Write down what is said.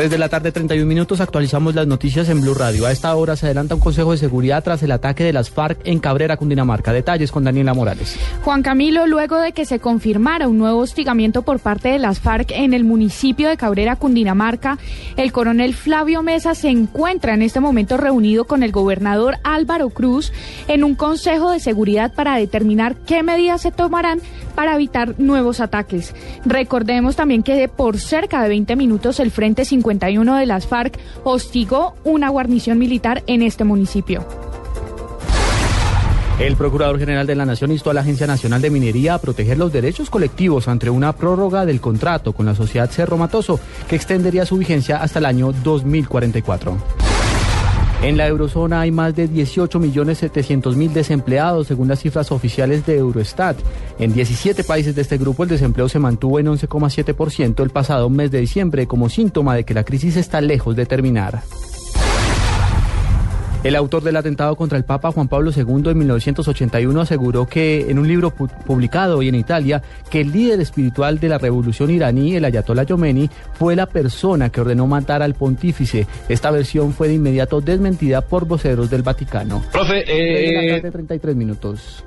3 de la tarde, 31 minutos, actualizamos las noticias en Blue Radio. A esta hora se adelanta un consejo de seguridad tras el ataque de las FARC en Cabrera, Cundinamarca. Detalles con Daniela Morales. Juan Camilo, luego de que se confirmara un nuevo hostigamiento por parte de las FARC en el municipio de Cabrera, Cundinamarca, el coronel Flavio Mesa se encuentra en este momento reunido con el gobernador Álvaro Cruz en un consejo de seguridad para determinar qué medidas se tomarán para evitar nuevos ataques. Recordemos también que por cerca de 20 minutos el Frente 51 de las FARC hostigó una guarnición militar en este municipio. El Procurador General de la Nación instó a la Agencia Nacional de Minería a proteger los derechos colectivos ante una prórroga del contrato con la sociedad Cerro Matoso, que extendería su vigencia hasta el año 2044. En la eurozona hay más de 18.700.000 desempleados, según las cifras oficiales de Eurostat. En 17 países de este grupo el desempleo se mantuvo en 11,7% el pasado mes de diciembre como síntoma de que la crisis está lejos de terminar. El autor del atentado contra el Papa Juan Pablo II en 1981 aseguró que en un libro publicado hoy en Italia que el líder espiritual de la revolución iraní, el Ayatollah Khomeini, fue la persona que ordenó matar al pontífice. Esta versión fue de inmediato desmentida por voceros del Vaticano. Profe, eh... 33 minutos.